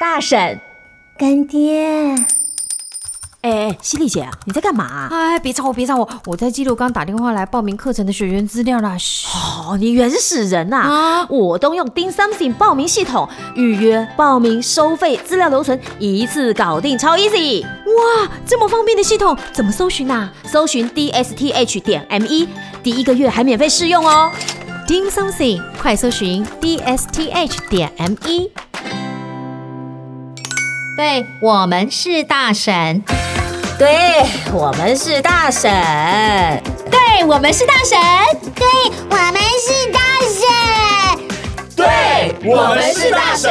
大婶，干爹。哎哎，犀利姐啊，你在干嘛啊？哎，别吵我，别吵我，我在记录刚打电话来报名课程的学员资料啦。哦，你原始人呐！啊，我都用 Ding Something 报名系统，预约、报名、收费、资料留存，一次搞定，超 easy！哇，这么方便的系统，怎么搜寻啊？搜寻 dsth 点 me，第一个月还免费试用哦。Ding Something，快搜寻 dsth 点 me。对，我们是大神。对，我们是大神。对，我们是大神。对，我们是大神。对，我们是大神。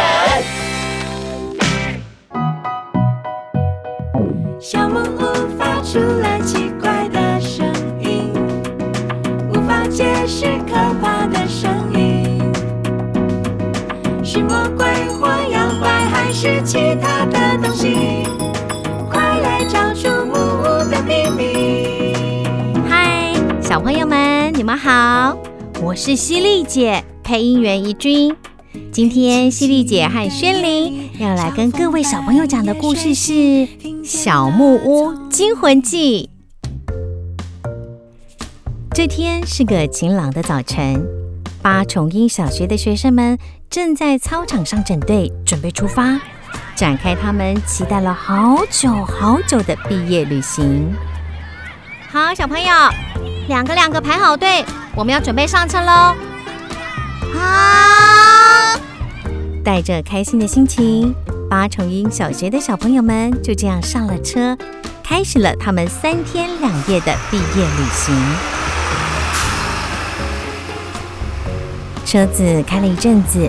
小木屋发出了奇怪的声音，无法解释可怕鬼或妖怪，还是其他的东西？小朋友们，你们好，我是犀利姐，配音员怡君。今天犀利姐和轩羚要来跟各位小朋友讲的故事是《小木屋惊魂记》。这天是个晴朗的早晨，八重樱小学的学生们正在操场上整队，准备出发，展开他们期待了好久好久的毕业旅行。好，小朋友。两个两个排好队，我们要准备上车喽！好，带着开心的心情，八重樱小学的小朋友们就这样上了车，开始了他们三天两夜的毕业旅行。车子开了一阵子，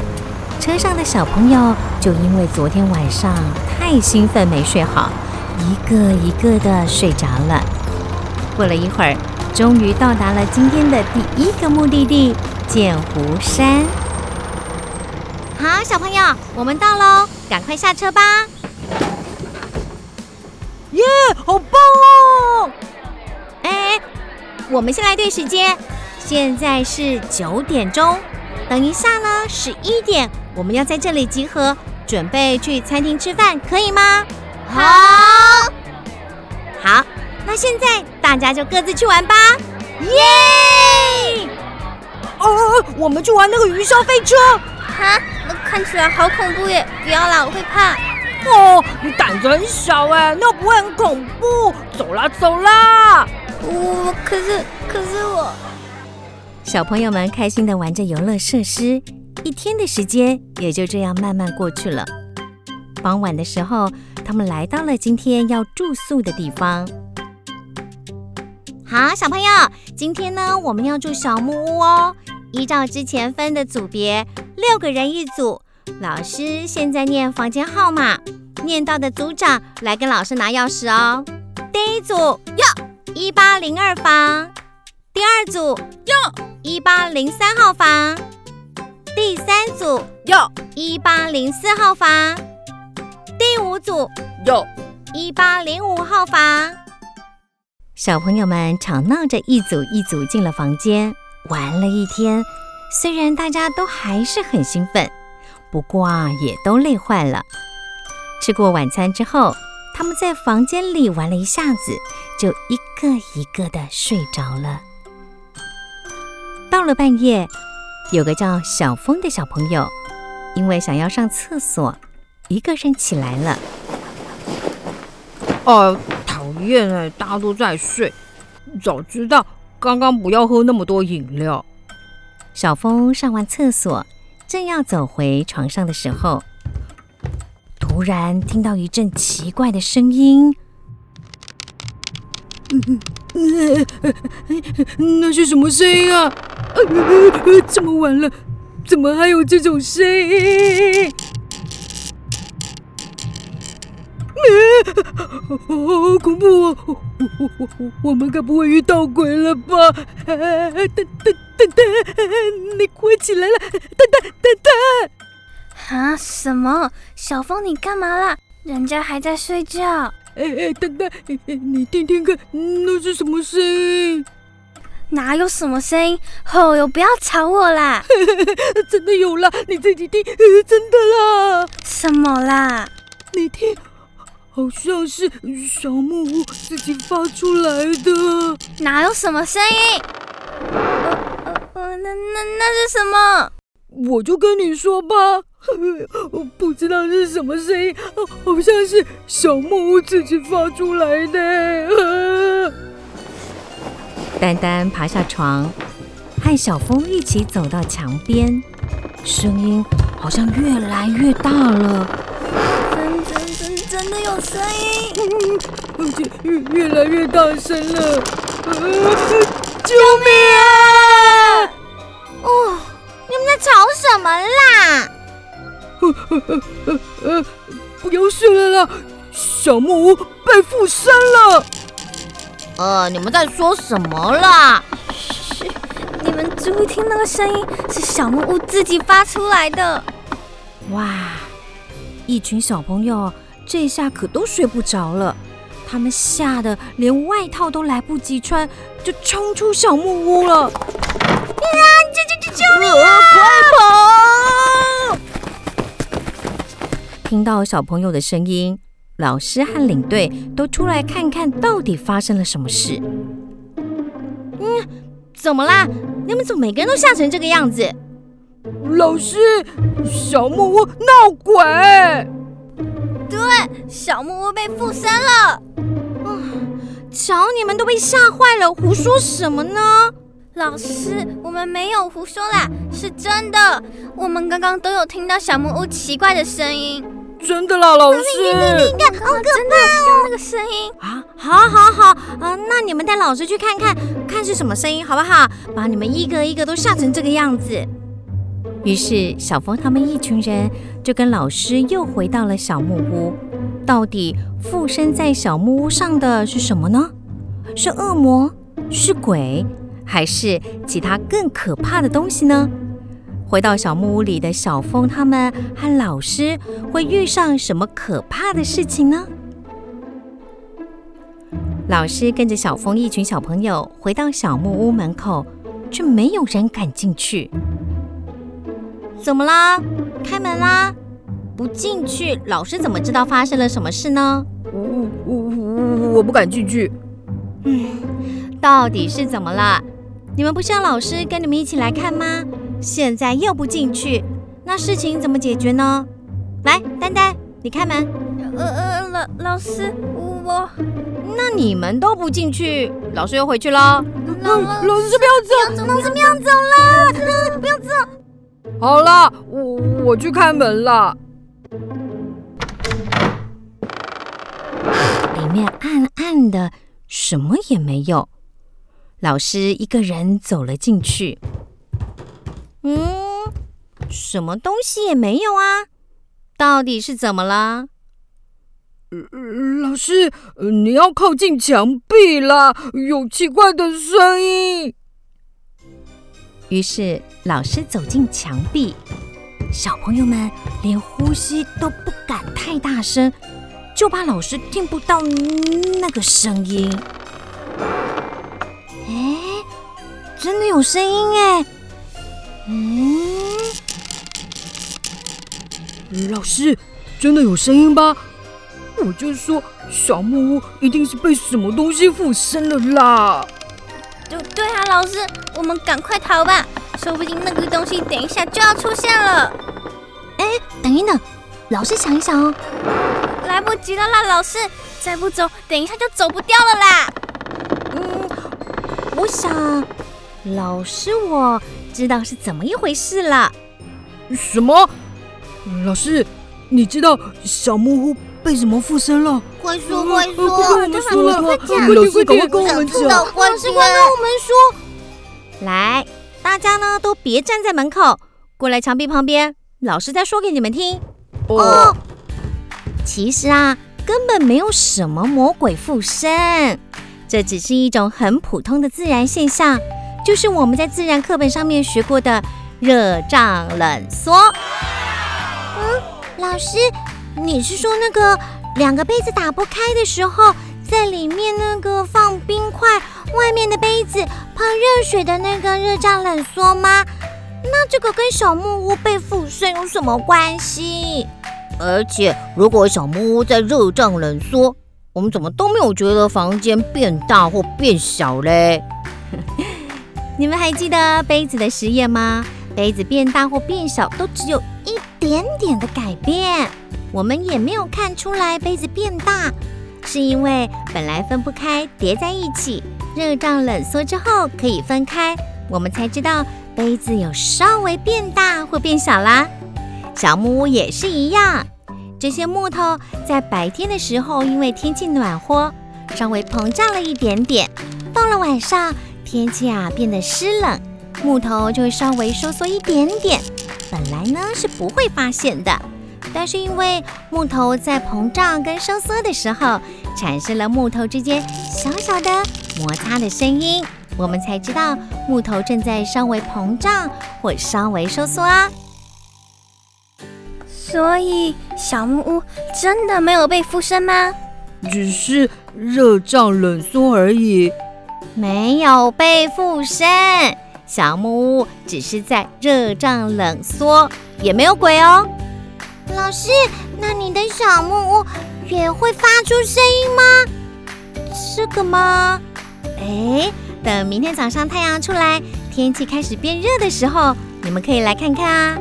车上的小朋友就因为昨天晚上太兴奋没睡好，一个一个的睡着了。过了一会儿。终于到达了今天的第一个目的地——剑湖山。好，小朋友，我们到喽，赶快下车吧！耶，好棒哦！哎，我们先来对时间，现在是九点钟。等一下呢，十一点我们要在这里集合，准备去餐厅吃饭，可以吗？好。好。那现在大家就各自去玩吧，耶！哦，我们去玩那个云霄飞车。哈，那看起来好恐怖耶！不要啦，我会怕。哦，你胆子很小哎，那不会很恐怖。走啦，走啦。我可是，可是我。小朋友们开心地玩着游乐设施，一天的时间也就这样慢慢过去了。傍晚的时候，他们来到了今天要住宿的地方。好，小朋友，今天呢，我们要住小木屋哦。依照之前分的组别，六个人一组。老师现在念房间号码，念到的组长来跟老师拿钥匙哦。第一组哟，一八零二房。第二组哟，一八零三号房。第三组哟，一八零四号房。第五组哟，一八零五号房。小朋友们吵闹着一组一组进了房间，玩了一天。虽然大家都还是很兴奋，不过啊，也都累坏了。吃过晚餐之后，他们在房间里玩了一下子，就一个一个的睡着了。到了半夜，有个叫小峰的小朋友，因为想要上厕所，一个人起来了。哦。讨厌哎，大家都在睡。早知道刚刚不要喝那么多饮料。小峰上完厕所，正要走回床上的时候，突然听到一阵奇怪的声音。那是什么声音啊？这么晚了，怎么还有这种声音？好恐怖哦！我我我我们该不会遇到鬼了吧？等等等等，你快起来了！等等等等！啊？什么？小峰，你干嘛啦？人家还在睡觉。哎哎，等等，你听听看，那是什么声音？哪有什么声音？吼哟，不要吵我啦！真的有啦，你自己听，真的啦！什么啦？你听，好像是小木屋自己发出来的。哪有什么声音？呃呃呃，那那那是什么？我就跟你说吧，我 不知道是什么声音，好像是小木屋自己发出来的。丹丹爬下床，和小峰一起走到墙边，声音好像越来越大了。真真真真的有声音，而且越越来越大声了！啊、救命啊！哦，你们在吵什么啦？呃呃呃呃，不要睡了啦！小木屋被附身了。呃，你们在说什么啦？嘘，你们只会听那个声音，是小木屋自己发出来的。哇，一群小朋友这下可都睡不着了，他们吓得连外套都来不及穿，就冲出小木屋了。啊！救救救救命啊！快跑！听到小朋友的声音。老师和领队都出来看看到底发生了什么事。嗯，怎么啦？你们怎么每个人都吓成这个样子？老师，小木屋闹鬼！对，小木屋被附身了。啊，瞧你们都被吓坏了，胡说什么呢？老师，我们没有胡说啦，是真的。我们刚刚都有听到小木屋奇怪的声音。真的啦，老师！你你你看，好可怕哦！真的有听到那个声音啊！好，好，好，啊！那你们带老师去看看，看是什么声音，好不好？把你们一个一个都吓成这个样子。于是，小峰他们一群人就跟老师又回到了小木屋。到底附身在小木屋上的是什么呢？是恶魔？是鬼？还是其他更可怕的东西呢？回到小木屋里的小峰，他们和老师会遇上什么可怕的事情呢？老师跟着小峰一群小朋友回到小木屋门口，却没有人敢进去。怎么啦？开门啦！不进去，老师怎么知道发生了什么事呢？我我我我不敢进去。嗯，到底是怎么了？你们不是让老师跟你们一起来看吗？现在又不进去，那事情怎么解决呢？来，丹丹，你开门。呃呃，老老师，我……那你们都不进去，老师又回去了。老老老师不要走，老师不要走了，不要走。好了，我我去开门了。里面暗暗的，什么也没有。老师一个人走了进去。嗯，什么东西也没有啊？到底是怎么了？呃，老师，你要靠近墙壁啦，有奇怪的声音。于是老师走进墙壁，小朋友们连呼吸都不敢太大声，就怕老师听不到那个声音。真的有声音哎！嗯，老师，真的有声音吧？我就说小木屋一定是被什么东西附身了啦！对对啊，老师，我们赶快逃吧，说不定那个东西等一下就要出现了。哎，等一等，老师想一想哦，来不及了啦，老师，再不走，等一下就走不掉了啦。嗯，我想，老师我。知道是怎么一回事了？什么？老师，你知道小木屋被什么附身了？快说快说！快跟我们说了！快讲！老师，赶快跟我们讲！老师，快跟我们说！来，大家呢都别站在门口，过来墙壁旁边，老师再说给你们听。哦，其实啊，根本没有什么魔鬼附身，这只是一种很普通的自然现象。就是我们在自然课本上面学过的热胀冷缩。嗯，老师，你是说那个两个杯子打不开的时候，在里面那个放冰块外面的杯子泡热水的那个热胀冷缩吗？那这个跟小木屋被附身有什么关系？而且，如果小木屋在热胀冷缩，我们怎么都没有觉得房间变大或变小嘞？你们还记得杯子的实验吗？杯子变大或变小都只有一点点的改变，我们也没有看出来杯子变大，是因为本来分不开，叠在一起，热胀冷缩之后可以分开，我们才知道杯子有稍微变大或变小啦。小木屋也是一样，这些木头在白天的时候因为天气暖和，稍微膨胀了一点点，到了晚上天气啊变得湿冷。木头就会稍微收缩一点点，本来呢是不会发现的，但是因为木头在膨胀跟收缩的时候，产生了木头之间小小的摩擦的声音，我们才知道木头正在稍微膨胀或稍微收缩啊。所以小木屋真的没有被附身吗？只是热胀冷缩而已，没有被附身。小木屋只是在热胀冷缩，也没有鬼哦。老师，那你的小木屋也会发出声音吗？这个吗？哎，等明天早上太阳出来，天气开始变热的时候，你们可以来看看啊。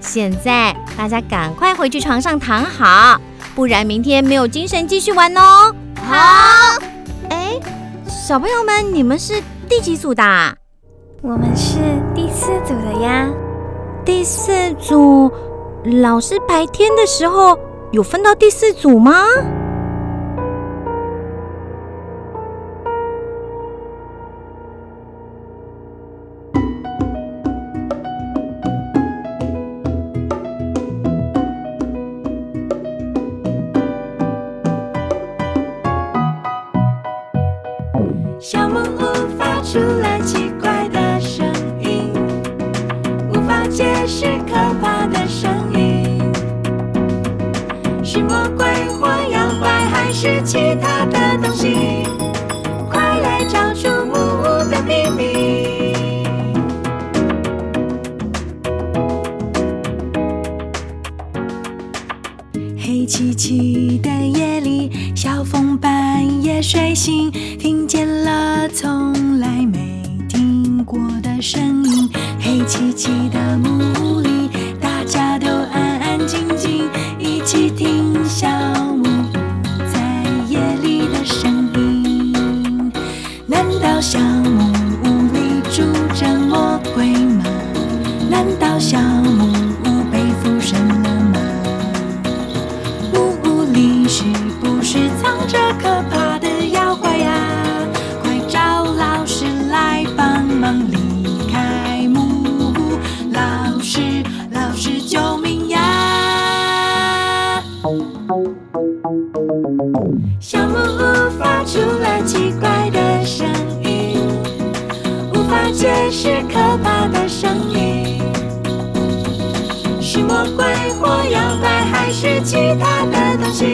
现在大家赶快回去床上躺好，不然明天没有精神继续玩哦。好。哎，小朋友们，你们是第几组的？我们是第四组的呀。第四组，老师白天的时候有分到第四组吗？心，听见了从来没听过的声音。黑漆漆的木屋里，大家都安安静静，一起听小木屋在夜里的声音。难道小出了奇怪的声音，无法解释可怕的声音，是魔鬼或妖怪，还是其他的东西？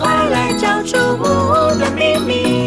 快来找出木屋的秘密！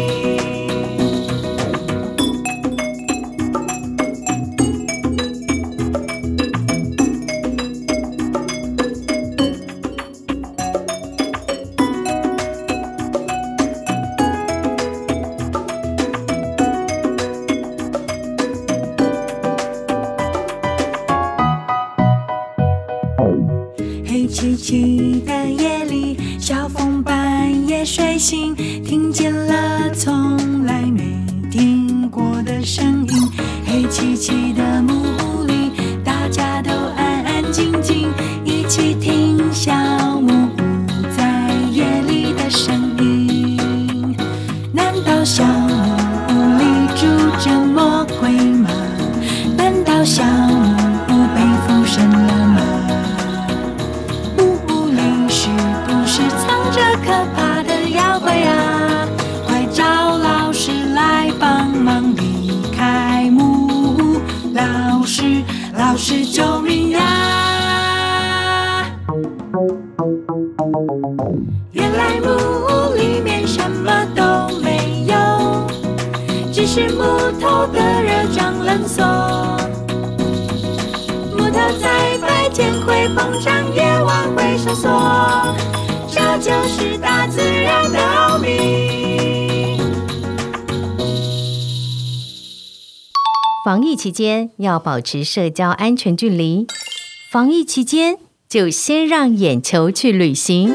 漆的夜里，小凤半夜睡醒，听见了从来没听过的声音。黑漆漆的木屋里，大家都安安静静，一起听小木屋在夜里的声音。难道小是木头的热胀冷缩。木头在白天会膨胀，夜晚会收缩，这就是大自然的奥秘。防疫期间要保持社交安全距离。防疫期间就先让眼球去旅行，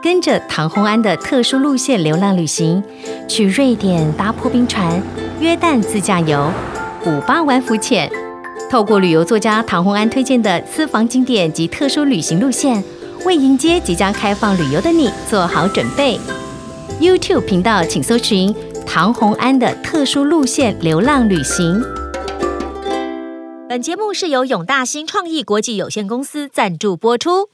跟着唐红安的特殊路线流浪旅行，去瑞典搭破冰船、约旦自驾游、古巴玩浮潜。透过旅游作家唐红安推荐的私房景点及特殊旅行路线，为迎接即将开放旅游的你做好准备。YouTube 频道请搜寻唐红安的特殊路线流浪旅行。本节目是由永大新创意国际有限公司赞助播出。